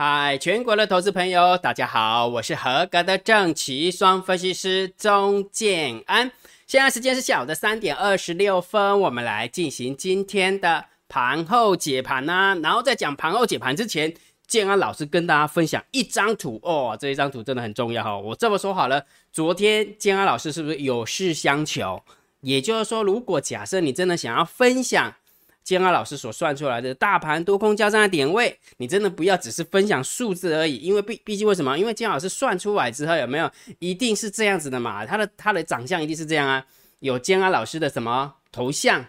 嗨，全国的投资朋友，大家好，我是合格的正奇双分析师钟建安。现在时间是下午的三点二十六分，我们来进行今天的盘后解盘呢。然后在讲盘后解盘之前，建安老师跟大家分享一张图哦，这一张图真的很重要哈。我这么说好了，昨天建安老师是不是有事相求？也就是说，如果假设你真的想要分享。建安老师所算出来的大盘多空交战的点位，你真的不要只是分享数字而已，因为毕毕竟为什么？因为建老师算出来之后有没有一定是这样子的嘛？他的他的长相一定是这样啊，有建安老师的什么头像，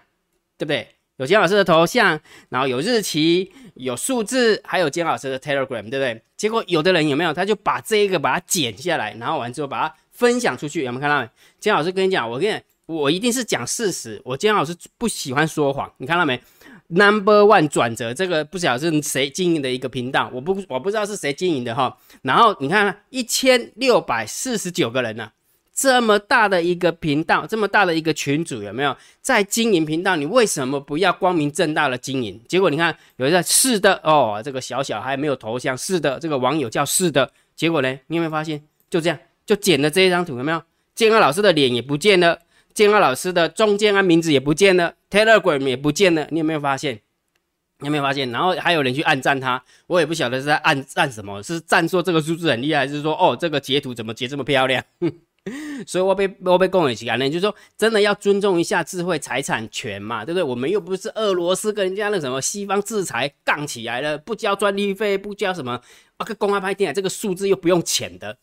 对不对？有建安老师的头像，然后有日期、有数字，还有建安老师的 Telegram，对不对？结果有的人有没有？他就把这一个把它剪下来，然后完之后把它分享出去，有没有看到？建安老师跟你讲，我跟你。我一定是讲事实，我金老师不喜欢说谎，你看到没？Number one 转折，这个不晓得是谁经营的一个频道，我不我不知道是谁经营的哈。然后你看一千六百四十九个人呢，这么大的一个频道，这么大的一个群组，有没有在经营频道？你为什么不要光明正大的经营？结果你看有人在是的哦，这个小小还没有头像，是的，这个网友叫是的，结果呢，你有没有发现？就这样就剪了这一张图，有没有？建安老师的脸也不见了。建安老师的中建安名字也不见了，Telegram 也不见了，你有没有发现？你有没有发现？然后还有人去暗赞他，我也不晓得是在暗赞什么，是赞说这个数字很厉害，还是说哦这个截图怎么截这么漂亮？所以我被我被共有起来呢，就是说真的要尊重一下智慧财产权嘛，对不对？我们又不是俄罗斯跟人家那什么西方制裁杠起来了，不交专利费，不交什么啊个公安拍电影这个数字又不用钱的。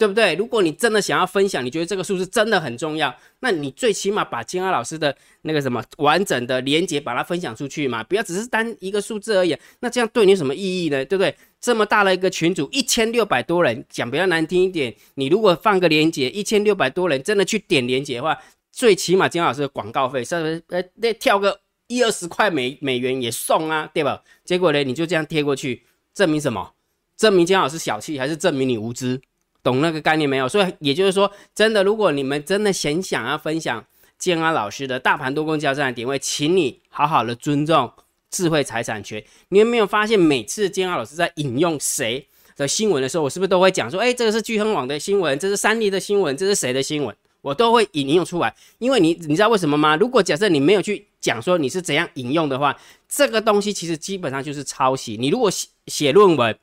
对不对？如果你真的想要分享，你觉得这个数字真的很重要，那你最起码把金安老师的那个什么完整的连接把它分享出去嘛，不要只是单一个数字而已。那这样对你有什么意义呢？对不对？这么大的一个群组，一千六百多人，讲比较难听一点，你如果放个连接，一千六百多人真的去点连接的话，最起码金老师的广告费是不是？呃，那跳个一二十块美美元也送啊，对吧？结果呢，你就这样贴过去，证明什么？证明金老师小气，还是证明你无知？懂那个概念没有？所以也就是说，真的，如果你们真的很想要分享建安老师的大盘多空交战的点位，请你好好的尊重智慧财产权。你有没有发现，每次建安老师在引用谁的新闻的时候，我是不是都会讲说，哎，这个是聚亨网的新闻，这是三立的新闻，这是谁的新闻？我都会引用出来，因为你你知道为什么吗？如果假设你没有去讲说你是怎样引用的话，这个东西其实基本上就是抄袭。你如果写写论文。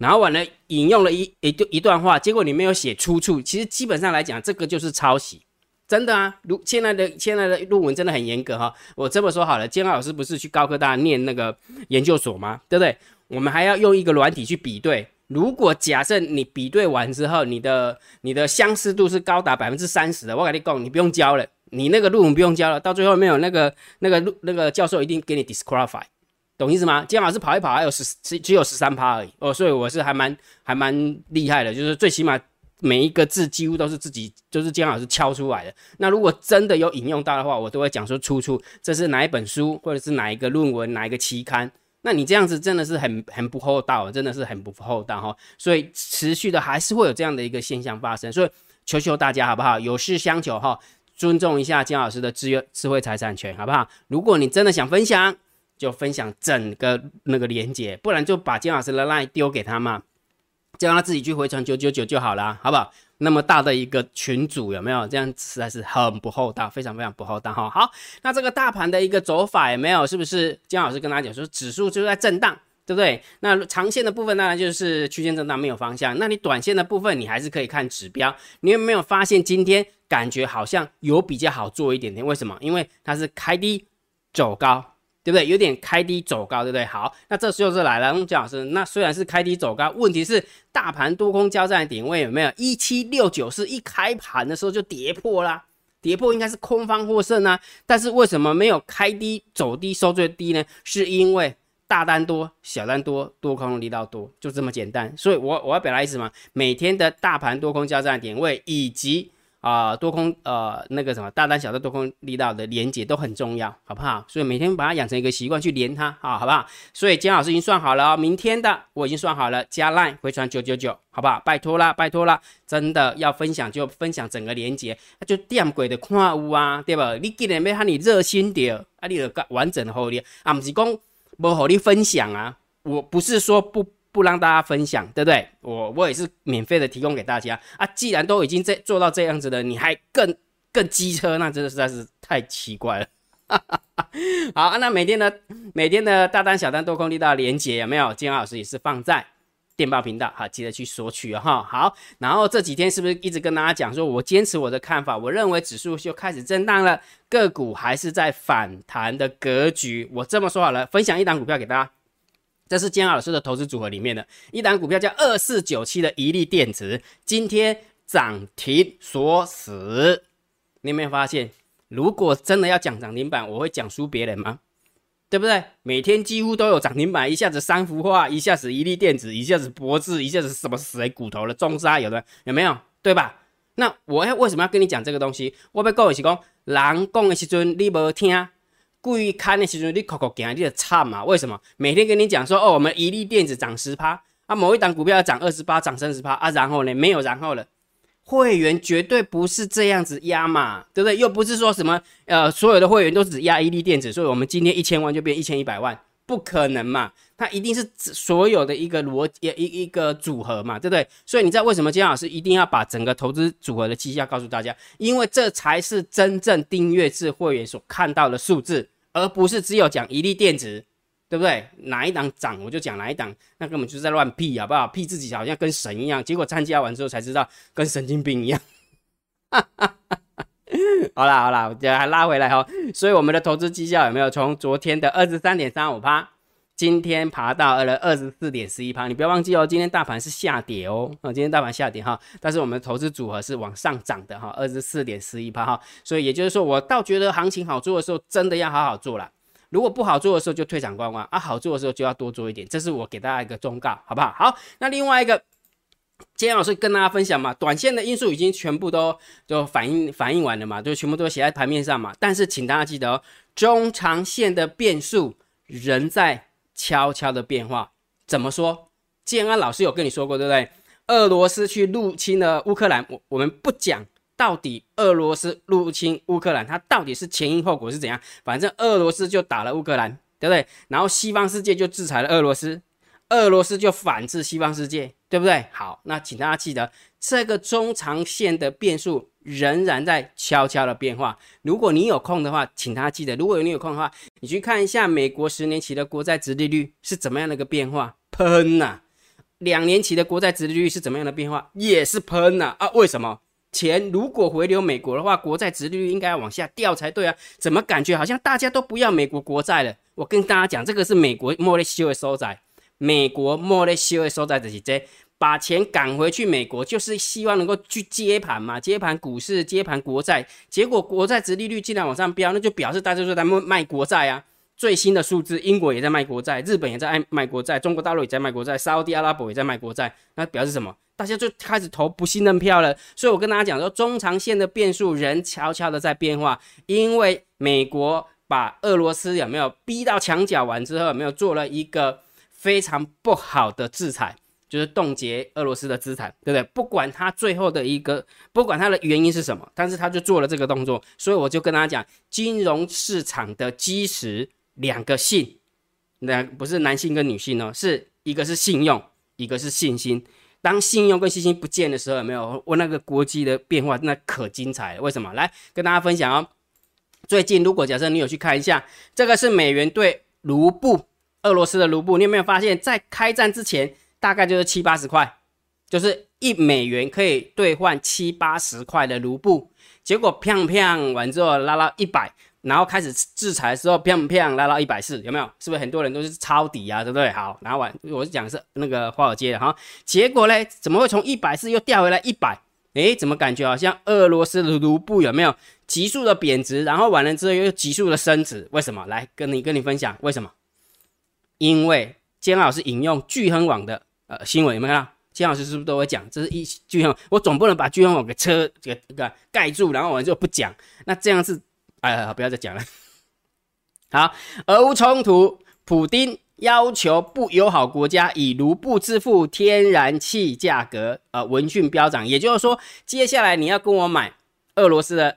然后完了，引用了一一段一段话，结果你没有写出处，其实基本上来讲，这个就是抄袭，真的啊。如现在的现在的论文真的很严格哈。我这么说好了，建安老师不是去高科大念那个研究所吗？对不对？我们还要用一个软体去比对。如果假设你比对完之后，你的你的相似度是高达百分之三十的，我跟你讲，你不用交了，你那个论文不用交了，到最后没有那个那个那个教授一定给你 disqualify。懂意思吗？姜老师跑一跑还有十只只有十三趴而已哦，所以我是还蛮还蛮厉害的，就是最起码每一个字几乎都是自己就是姜老师敲出来的。那如果真的有引用到的话，我都会讲说出处，这是哪一本书或者是哪一个论文哪一个期刊。那你这样子真的是很很不厚道，真的是很不厚道哈。所以持续的还是会有这样的一个现象发生，所以求求大家好不好？有事相求哈，尊重一下姜老师的智智慧财产权好不好？如果你真的想分享。就分享整个那个连接，不然就把金老师的 line 丢给他嘛，就让他自己去回传九九九就好了，好不好？那么大的一个群主有没有？这样实在是很不厚道，非常非常不厚道哈。好，那这个大盘的一个走法有没有？是不是金老师跟大家讲说，指数就在震荡，对不对？那长线的部分当然就是区间震荡，没有方向。那你短线的部分，你还是可以看指标。你有没有发现今天感觉好像有比较好做一点点？为什么？因为它是开低走高。对不对？有点开低走高，对不对？好，那这时候就来了，姜老师。那虽然是开低走高，问题是大盘多空交战的点位有没有？一七六九是一开盘的时候就跌破啦，跌破应该是空方获胜啊。但是为什么没有开低走低收最低呢？是因为大单多，小单多，多空力道多，就这么简单。所以我我要表达意思嘛，每天的大盘多空交战点位以及。啊，多空呃那个什么大单小单多空力道的连接都很重要，好不好？所以每天把它养成一个习惯去连它啊，好不好？所以姜老师已经算好了哦，明天的我已经算好了，加 line 回传九九九，好不好？拜托啦，拜托啦，真的要分享就分享整个连接，那就点鬼的看屋啊，对吧？你既然要喊你热心点，啊，你就完整的好你啊，不是讲不好你分享啊，我不是说不。不让大家分享，对不对？我我也是免费的提供给大家啊。既然都已经在做到这样子了，你还更更机车，那真的实在是太奇怪了。好，那每天的每天的大单、小单、多空力道连接有没有？金老师也是放在电报频道，好，记得去索取哈。好，然后这几天是不是一直跟大家讲说，我坚持我的看法，我认为指数就开始震荡了，个股还是在反弹的格局。我这么说好了，分享一档股票给大家，这是金老师的投资组合里面的一档股票，叫二四九七的一粒电子，今天涨停锁死，你有没有发现？如果真的要讲涨停板，我会讲输别人吗？对不对？每天几乎都有涨停板，一下子三幅画，一下子一粒电子，一下子脖子，一下子什么谁骨头了中沙有的有没有？对吧？那我要为什么要跟你讲这个东西？我被各位是讲，人讲的时阵你无听，故意看的时阵你口口讲，你就差嘛？为什么？每天跟你讲说哦，我们一粒电子涨十趴，啊，某一档股票要涨二十八，涨三十趴啊，然后呢，没有然后了。会员绝对不是这样子压嘛，对不对？又不是说什么呃，所有的会员都只压一粒电子，所以我们今天一千万就变一千一百万，不可能嘛？它一定是所有的一个逻一一一个组合嘛，对不对？所以你知道为什么金老师一定要把整个投资组合的绩效告诉大家？因为这才是真正订阅制会员所看到的数字，而不是只有讲一粒电子。对不对？哪一档涨我就讲哪一档，那根本就是在乱屁，好不好？屁自己好像跟神一样，结果参加完之后才知道跟神经病一样。好啦好啦，我这还拉回来哈。所以我们的投资绩效有没有从昨天的二十三点三五趴，今天爬到了二十四点十一趴？你不要忘记哦，今天大盘是下跌哦，啊，今天大盘下跌哈，但是我们投资组合是往上涨的哈，二十四点十一趴哈。所以也就是说，我倒觉得行情好做的时候，真的要好好做了。如果不好做的时候就退场观望啊，好做的时候就要多做一点，这是我给大家一个忠告，好不好？好，那另外一个，今天老师跟大家分享嘛，短线的因素已经全部都就反映反映完了嘛，就全部都写在盘面上嘛。但是请大家记得，中长线的变数仍在悄悄的变化。怎么说？建安老师有跟你说过，对不对？俄罗斯去入侵了乌克兰，我我们不讲。到底俄罗斯入侵乌克兰，它到底是前因后果是怎样？反正俄罗斯就打了乌克兰，对不对？然后西方世界就制裁了俄罗斯，俄罗斯就反制西方世界，对不对？好，那请大家记得，这个中长线的变数仍然在悄悄的变化。如果你有空的话，请大家记得，如果你有空的话，你去看一下美国十年期的国债殖利率是怎么样的一个变化，喷呐！两年期的国债殖利率是怎么样的变化，也是喷呐！啊，为什么？钱如果回流美国的话，国债殖利率应该要往下掉才对啊！怎么感觉好像大家都不要美国国债了？我跟大家讲，这个是美国莫雷修的收窄，美国莫雷西的收窄的是这把钱赶回去美国，就是希望能够去接盘嘛，接盘股市，接盘国债。结果国债殖利率竟然往上飙，那就表示大家都在卖卖国债啊！最新的数字，英国也在卖国债，日本也在卖卖国债，中国大陆也在卖国债，沙特阿拉伯也在卖国债，那表示什么？大家就开始投不信任票了。所以我跟大家讲说，中长线的变数仍悄悄的在变化，因为美国把俄罗斯有没有逼到墙角完之后，有没有做了一个非常不好的制裁，就是冻结俄罗斯的资产，对不对？不管他最后的一个，不管他的原因是什么，但是他就做了这个动作。所以我就跟大家讲，金融市场的基石。两个信，那不是男性跟女性哦，是一个是信用，一个是信心。当信用跟信心不见的时候，有没有？我那个国际的变化那可精彩了。为什么？来跟大家分享哦。最近如果假设你有去看一下，这个是美元对卢布，俄罗斯的卢布，你有没有发现，在开战之前大概就是七八十块，就是一美元可以兑换七八十块的卢布，结果砰砰完之后拉到一百。然后开始制裁的时候，砰砰拉到一百四，有没有？是不是很多人都是抄底啊？对不对？好，然后完我是讲是那个华尔街的哈，结果嘞，怎么会从一百四又掉回来一百？诶，怎么感觉好像俄罗斯的卢布有没有急速的贬值？然后完了之后又急速的升值？为什么？来跟你跟你分享为什么？因为姜老师引用巨亨网的呃新闻有没有？姜老师是不是都会讲？这是一巨亨，我总不能把巨亨网给车给个盖住，然后完之后不讲，那这样是。哎，不要再讲了。好，俄乌冲突，普丁要求不友好国家以卢布支付天然气价格，呃，闻讯飙涨。也就是说，接下来你要跟我买俄罗斯的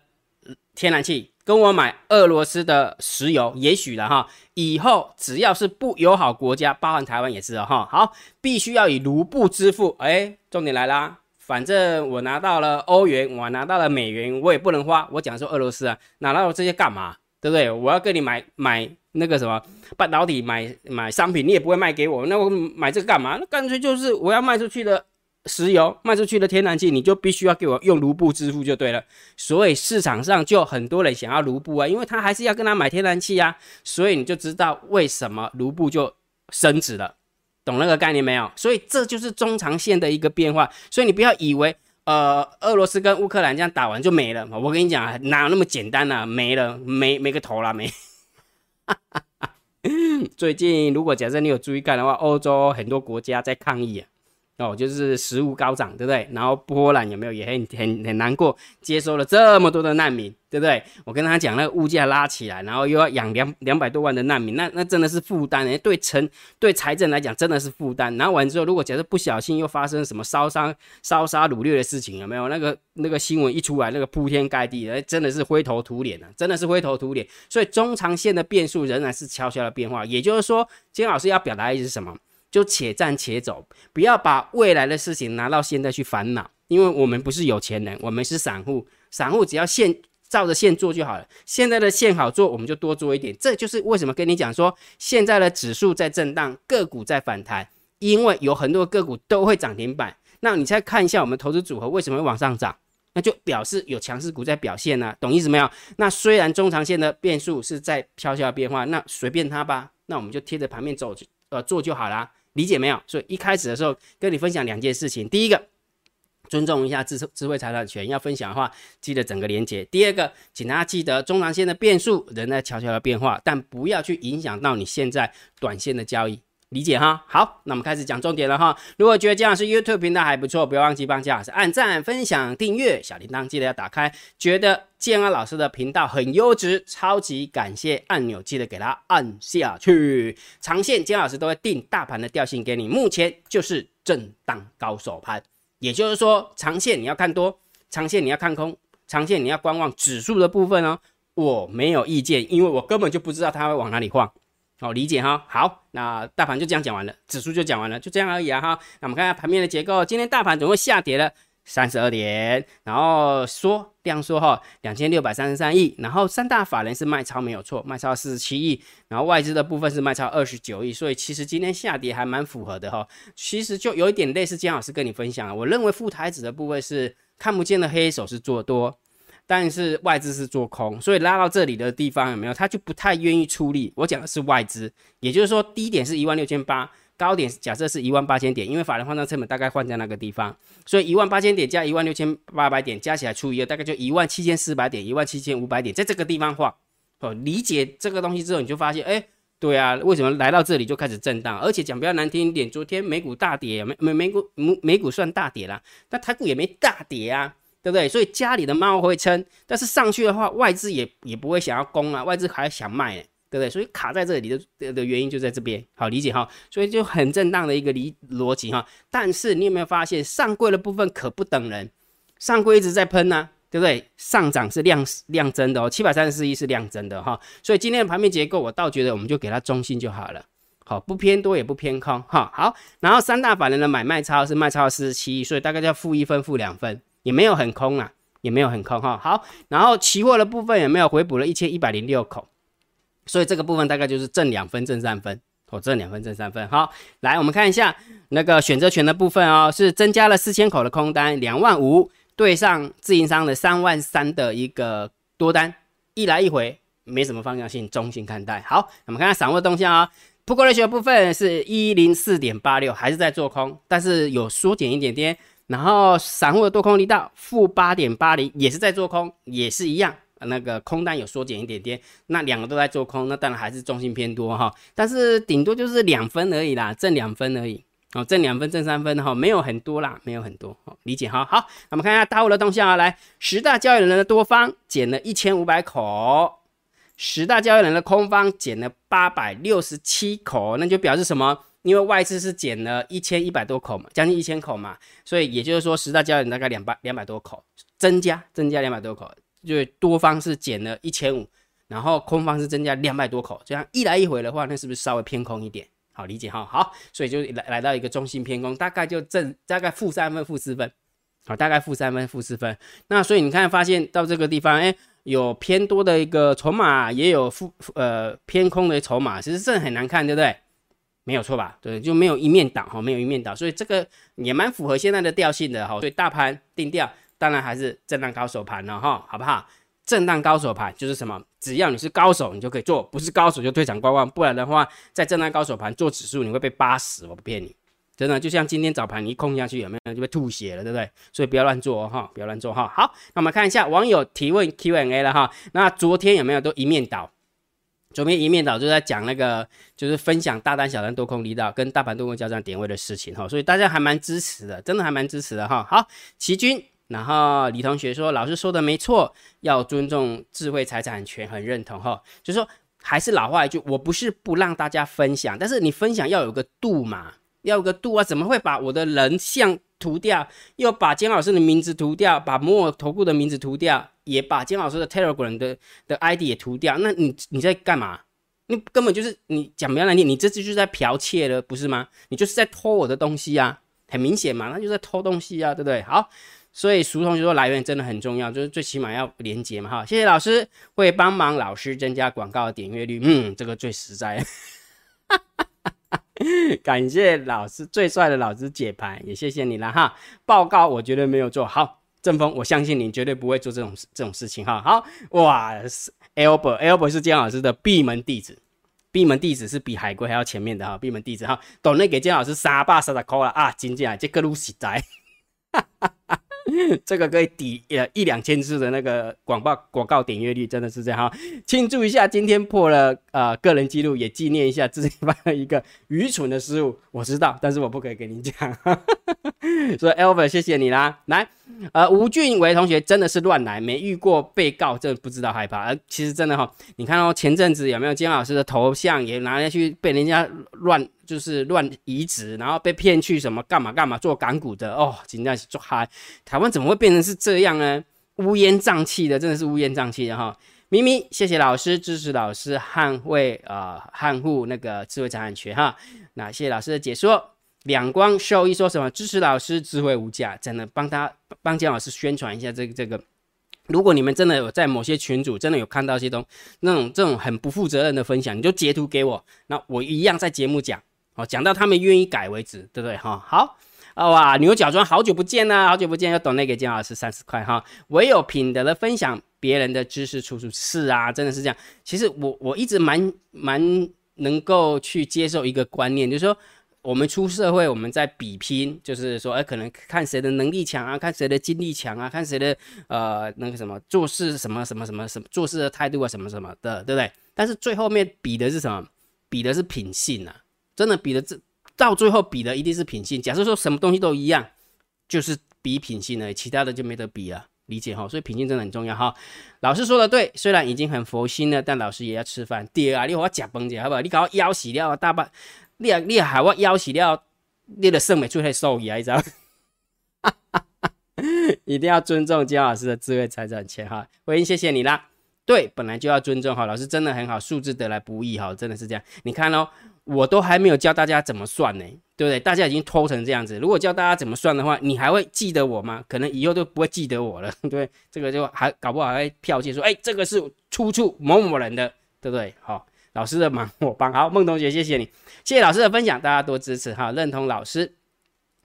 天然气，跟我买俄罗斯的石油，也许了哈。以后只要是不友好国家，包含台湾也是哈。好，必须要以卢布支付。哎，重点来啦，反正我拿到了欧元，我拿到了美元，我也不能花。我讲说俄罗斯啊，拿到这些干嘛？对不对？我要跟你买买那个什么半导体，买买商品，你也不会卖给我，那我买这个干嘛？那干脆就是我要卖出去的石油，卖出去的天然气，你就必须要给我用卢布支付就对了。所以市场上就很多人想要卢布啊，因为他还是要跟他买天然气啊，所以你就知道为什么卢布就升值了，懂那个概念没有？所以这就是中长线的一个变化。所以你不要以为。呃，俄罗斯跟乌克兰这样打完就没了。我跟你讲，哪有那么简单呢？没了，没没个头了，没。最近如果假设你有注意看的话，欧洲很多国家在抗议啊。哦，就是食物高涨，对不对？然后波兰有没有也很很很难过，接收了这么多的难民，对不对？我跟他讲，那个物价拉起来，然后又要养两两百多万的难民，那那真的是负担诶，对城对财政来讲真的是负担。然后完之后，如果假设不小心又发生什么烧伤、烧杀掳掠的事情，有没有？那个那个新闻一出来，那个铺天盖地，哎，真的是灰头土脸啊，真的是灰头土脸。所以中长线的变数仍然是悄悄的变化。也就是说，金老师要表达的意思是什么？就且战且走，不要把未来的事情拿到现在去烦恼，因为我们不是有钱人，我们是散户，散户只要现照着线做就好了。现在的线好做，我们就多做一点。这就是为什么跟你讲说，现在的指数在震荡，个股在反弹，因为有很多个股都会涨停板。那你再看一下我们投资组合为什么会往上涨，那就表示有强势股在表现呢，懂意思没有？那虽然中长线的变数是在悄悄变化，那随便它吧，那我们就贴着盘面走，呃，做就好啦。理解没有？所以一开始的时候跟你分享两件事情。第一个，尊重一下智智慧财产权，要分享的话记得整个连接。第二个，请大家记得中长线的变数仍在悄悄的变化，但不要去影响到你现在短线的交易。理解哈，好，那我们开始讲重点了哈。如果觉得姜老师 YouTube 频道还不错，不要忘记帮姜老师按赞、分享、订阅，小铃铛记得要打开。觉得建安老师的频道很优质，超级感谢按钮记得给他按下去。长线姜老师都会定大盘的调性给你，目前就是震荡高手盘，也就是说长线你要看多，长线你要看空，长线你要观望指数的部分哦。我没有意见，因为我根本就不知道它会往哪里晃。好理解哈，好，那大盘就这样讲完了，指数就讲完了，就这样而已啊哈。那我们看下盘面的结构，今天大盘总共下跌了三十二点，然后缩量缩哈两千六百三十三亿，然后三大法人是卖超没有错，卖超四十七亿，然后外资的部分是卖超二十九亿，所以其实今天下跌还蛮符合的哈。其实就有一点类似姜老师跟你分享，我认为副台子的部分是看不见的黑手是做多。但是外资是做空，所以拉到这里的地方有没有？他就不太愿意出力。我讲的是外资，也就是说低点是一万六千八，高点假设是一万八千点，因为法人换仓成本大概换在那个地方，所以一万八千点加一万六千八百点加起来除以二，大概就一万七千四百点，一万七千五百点，在这个地方画哦。理解这个东西之后，你就发现，哎，对啊，为什么来到这里就开始震荡？而且讲比较难听一点，昨天美股大跌，美美美股美美股算大跌啦，但台股也没大跌啊。对不对？所以家里的猫会撑，但是上去的话，外资也也不会想要攻啊，外资还想卖，对不对？所以卡在这里的的原因就在这边，好理解哈。所以就很震荡的一个理逻辑哈。但是你有没有发现，上柜的部分可不等人，上柜一直在喷呢，对不对？上涨是量量增的哦，七百三十四亿是量增的哈。所以今天的盘面结构，我倒觉得我们就给它中心就好了，好，不偏多也不偏空哈。好，然后三大法人的买卖超是卖超四十七亿，所以大概叫负一分、负两分。也没有很空啊，也没有很空哈。好，然后期货的部分也没有回补了一千一百零六口？所以这个部分大概就是正两分、正三分哦，正两分、正三分。好，来我们看一下那个选择权的部分哦，是增加了四千口的空单，两万五对上自营商的三万三的一个多单，一来一回没什么方向性，中性看待。好，我们看看散户动向啊，Put Ratio 部分是一零四点八六，还是在做空，但是有缩减一点点。然后散户的多空力道负八点八零，也是在做空，也是一样，那个空单有缩减一点点，那两个都在做空，那当然还是重心偏多哈，但是顶多就是两分而已啦，挣两分而已，哦，挣两分挣三分哈，没有很多啦，没有很多，好理解哈。好，那么看一下大户的动向啊，来十大交易人的多方减了一千五百口，十大交易人的空方减了八百六十七口，那就表示什么？因为外资是减了一千一百多口嘛，将近一千口嘛，所以也就是说十大交易人大概两百两百多口增加，增加两百多口，就是多方是减了一千五，然后空方是增加两百多口，这样一来一回的话，那是不是稍微偏空一点？好理解哈，好，所以就来来到一个中心偏空，大概就正大概负三分、负四分，好，大概负三分、负四分。那所以你看，发现到这个地方，哎，有偏多的一个筹码，也有负呃偏空的筹码，其实这很难看，对不对？没有错吧？对，就没有一面倒哈，没有一面倒，所以这个也蛮符合现在的调性的哈。所以大盘定调，当然还是震荡高手盘了哈，好不好？震荡高手盘就是什么？只要你是高手，你就可以做；不是高手就退场观望。不然的话，在震荡高手盘做指数，你会被扒死，我不骗你，真的。就像今天早盘你一空下去，有没有就被吐血了，对不对？所以不要乱做哈，不要乱做哈。好，那我们看一下网友提问 Q&A 了哈。那昨天有没有都一面倒？昨天一面倒就在讲那个，就是分享大单、小单、多空离岛跟大盘多空交战点位的事情哈。所以大家还蛮支持的，真的还蛮支持的哈。好，齐军。然后李同学说：“老师说的没错，要尊重智慧财产权，很认同哈。就是说，还是老话一句，我不是不让大家分享，但是你分享要有个度嘛，要有个度啊。怎么会把我的人像涂掉，又把姜老师的名字涂掉，把摩尔投顾的名字涂掉，也把姜老师的 Telegram 的的 ID 也涂掉？那你你在干嘛？你根本就是你讲不要难听，你这次就是在剽窃了，不是吗？你就是在偷我的东西啊，很明显嘛，那就在偷东西啊，对不对？好。”所以俗同学说来源真的很重要，就是最起码要连接嘛哈。谢谢老师会帮忙老师增加广告的点阅率，嗯，这个最实在。感谢老师最帅的老师解盘，也谢谢你了哈。报告我绝对没有做好，正风我相信你绝对不会做这种这种事情哈。好哇，Albert Albert 是姜老师的闭门弟子，闭门弟子是比海龟还要前面的哈。闭门弟子哈，懂内给姜老师三百三十块了啊，真正这个路实在。这个可以抵呃一两千次的那个广告广告点阅率，真的是这样哈！庆祝一下今天破了呃个人记录，也纪念一下自己犯了一个愚蠢的失误。我知道，但是我不可以跟你讲。所以 Albert，谢谢你啦。来，呃，吴俊伟同学真的是乱来，没遇过被告，真的不知道害怕。而其实真的哈，你看哦，前阵子有没有金老师的头像也拿下去被人家乱。就是乱移植，然后被骗去什么干嘛干嘛做港股的哦，今天是做嗨，台湾怎么会变成是这样呢？乌烟瘴气的，真的是乌烟瘴气的哈。咪咪，谢谢老师支持老师捍卫呃捍护那个智慧财产权哈。那谢谢老师的解说，两光兽医说什么支持老师智慧无价，真的帮他帮姜老师宣传一下这个这个。如果你们真的有在某些群组真的有看到一些东那种这种很不负责任的分享，你就截图给我，那我一样在节目讲。哦，讲到他们愿意改为止，对不对哈？好啊哇，牛角装好久不见呐，好久不见，要懂那个姜老师三十块哈。唯有品德的分享，别人的知识处处是啊，真的是这样。其实我我一直蛮蛮能够去接受一个观念，就是说我们出社会，我们在比拼，就是说哎，可能看谁的能力强啊，看谁的精力强啊，看谁的呃那个什么做事什么什么什么什么做事的态度啊，什么什么的，对不对？但是最后面比的是什么？比的是品性啊。真的比的这到最后比的一定是品性。假设说什么东西都一样，就是比品性了，其他的就没得比了，理解哈？所以品性真的很重要哈。老师说的对，虽然已经很佛心了，但老师也要吃饭。第二啊，你我假崩姐好不好？你搞我腰洗掉大半，你啊你还我腰洗掉，你的肾美出太瘦一啊，你知道？一定要尊重姜老师的智慧财产权哈。回英，谢谢你啦。对，本来就要尊重哈，老师真的很好，数字得来不易哈，真的是这样。你看哦。我都还没有教大家怎么算呢，对不对？大家已经偷成这样子，如果教大家怎么算的话，你还会记得我吗？可能以后都不会记得我了，对这个就还搞不好还剽窃说，哎，这个是出处某某人的，对不对？好，老师的忙我帮。好，孟同学，谢谢你，谢谢老师的分享，大家多支持哈，认同老师，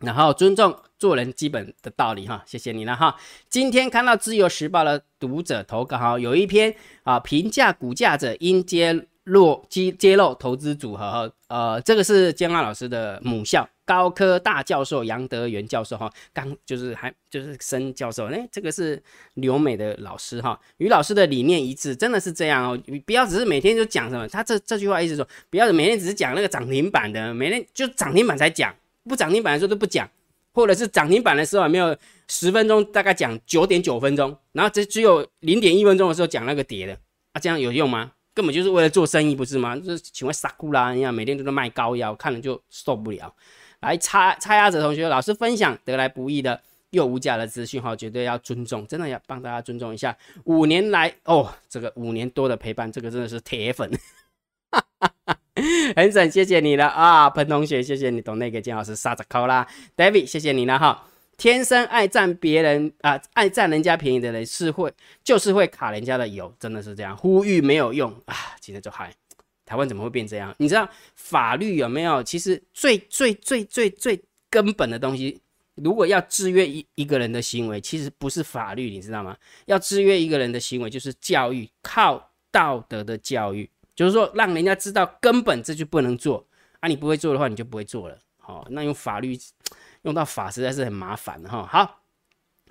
然后尊重做人基本的道理哈，谢谢你了哈。今天看到自由时报的读者投稿哈，有一篇啊，评价股价者应接。落揭揭露投资组合，呃，这个是姜老师的母校高科大教授杨德元教授哈，刚就是还就是升教授，哎，这个是留美的老师哈，与老师的理念一致，真的是这样哦，你不要只是每天就讲什么，他这这句话意思说，不要每天只是讲那个涨停板的，每天就涨停板才讲，不涨停板的时候都不讲，或者是涨停板的时候没有十分钟大概讲九点九分钟，然后只只有零点一分钟的时候讲那个跌的，啊，这样有用吗？根本就是为了做生意，不是吗？就是请问傻姑啦一样，每天都在卖膏药，看了就受不了。来，插插鸭子同学，老师分享得来不易的又无价的资讯哈，绝对要尊重，真的要帮大家尊重一下。五年来哦，这个五年多的陪伴，这个真的是铁粉，很省，谢谢你了啊，彭同学，谢谢你懂那个金老师杀着扣啦，David，谢谢你了哈。天生爱占别人啊，爱占人家便宜的人是会，就是会卡人家的油，真的是这样，呼吁没有用啊，今天就嗨。台湾怎么会变这样？你知道法律有没有？其实最最最最最根本的东西，如果要制约一一个人的行为，其实不是法律，你知道吗？要制约一个人的行为，就是教育，靠道德的教育，就是说让人家知道根本这就不能做啊！你不会做的话，你就不会做了。好，那用法律用到法实在是很麻烦哈。好。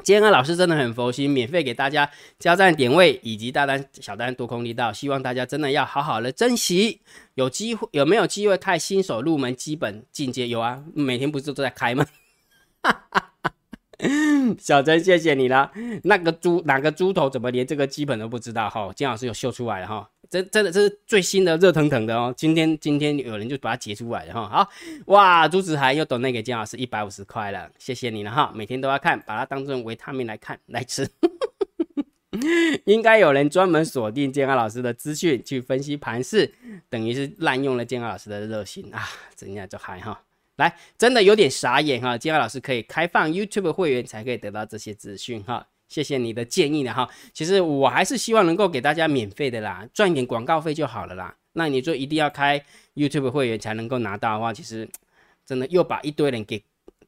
今天老师真的很佛心，免费给大家加站点位以及大单、小单多空力道，希望大家真的要好好的珍惜。有机会有没有机会开新手入门基本进阶？有啊，每天不是都在开吗？小珍，谢谢你了。那个猪哪个猪头怎么连这个基本都不知道？哈，金老师有秀出来哈。真真的这是最新的热腾腾的哦，今天今天有人就把它截出来了哈，好哇，朱子涵又懂那个姜老师一百五十块了，谢谢你了哈，每天都要看，把它当成维他命来看来吃，应该有人专门锁定健康老师的资讯去分析盘势，等于是滥用了健康老师的热心啊，怎样就嗨哈，来真的有点傻眼哈，健康老师可以开放 YouTube 会员才可以得到这些资讯哈。谢谢你的建议了哈，其实我还是希望能够给大家免费的啦，赚一点广告费就好了啦。那你说一定要开 YouTube 会员才能够拿到的话，其实真的又把一堆人给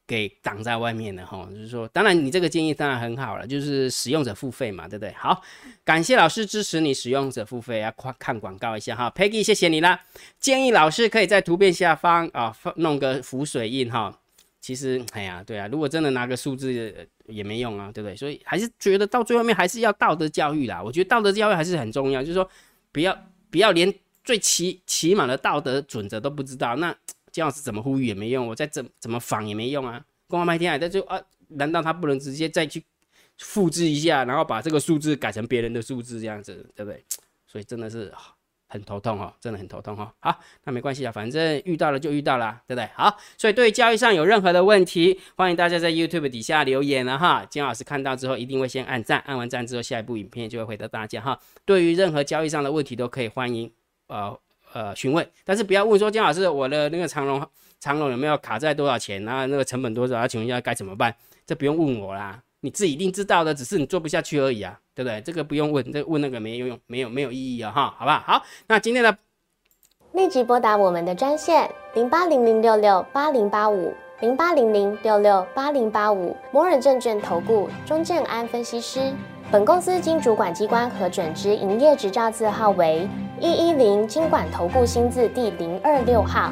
给挡在外面了哈。就是说，当然你这个建议当然很好了，就是使用者付费嘛，对不对？好，感谢老师支持你使用者付费要看看广告一下哈，Peggy 谢谢你啦。建议老师可以在图片下方啊弄个浮水印哈。其实，哎呀，对啊，如果真的拿个数字也没用啊，对不对？所以还是觉得到最后面还是要道德教育啦。我觉得道德教育还是很重要，就是说不要不要连最起起码的道德准则都不知道，那这样子怎么呼吁也没用，我再怎怎么仿也没用啊。光麦天海，那就啊，难道他不能直接再去复制一下，然后把这个数字改成别人的数字这样子，对不对？所以真的是。很头痛哦，真的很头痛哦。好，那没关系啊，反正遇到了就遇到了，对不对？好，所以对于交易上有任何的问题，欢迎大家在 YouTube 底下留言了哈。金老师看到之后一定会先按赞，按完赞之后下一部影片就会回答大家哈。对于任何交易上的问题都可以欢迎呃呃询问，但是不要问说金老师我的那个长龙长龙有没有卡在多少钱啊？那个成本多少？请问一下该怎么办？这不用问我啦。你自己一定知道的，只是你做不下去而已啊，对不对？这个不用问，这问那个没有用，没有没有意义啊，哈，好不好？那今天的立即拨打我们的专线零八零零六六八零八五零八零零六六八零八五摩尔证券投顾钟正安分析师。本公司经主管机关核准之营业执照字号为一一零金管投顾新字第零二六号。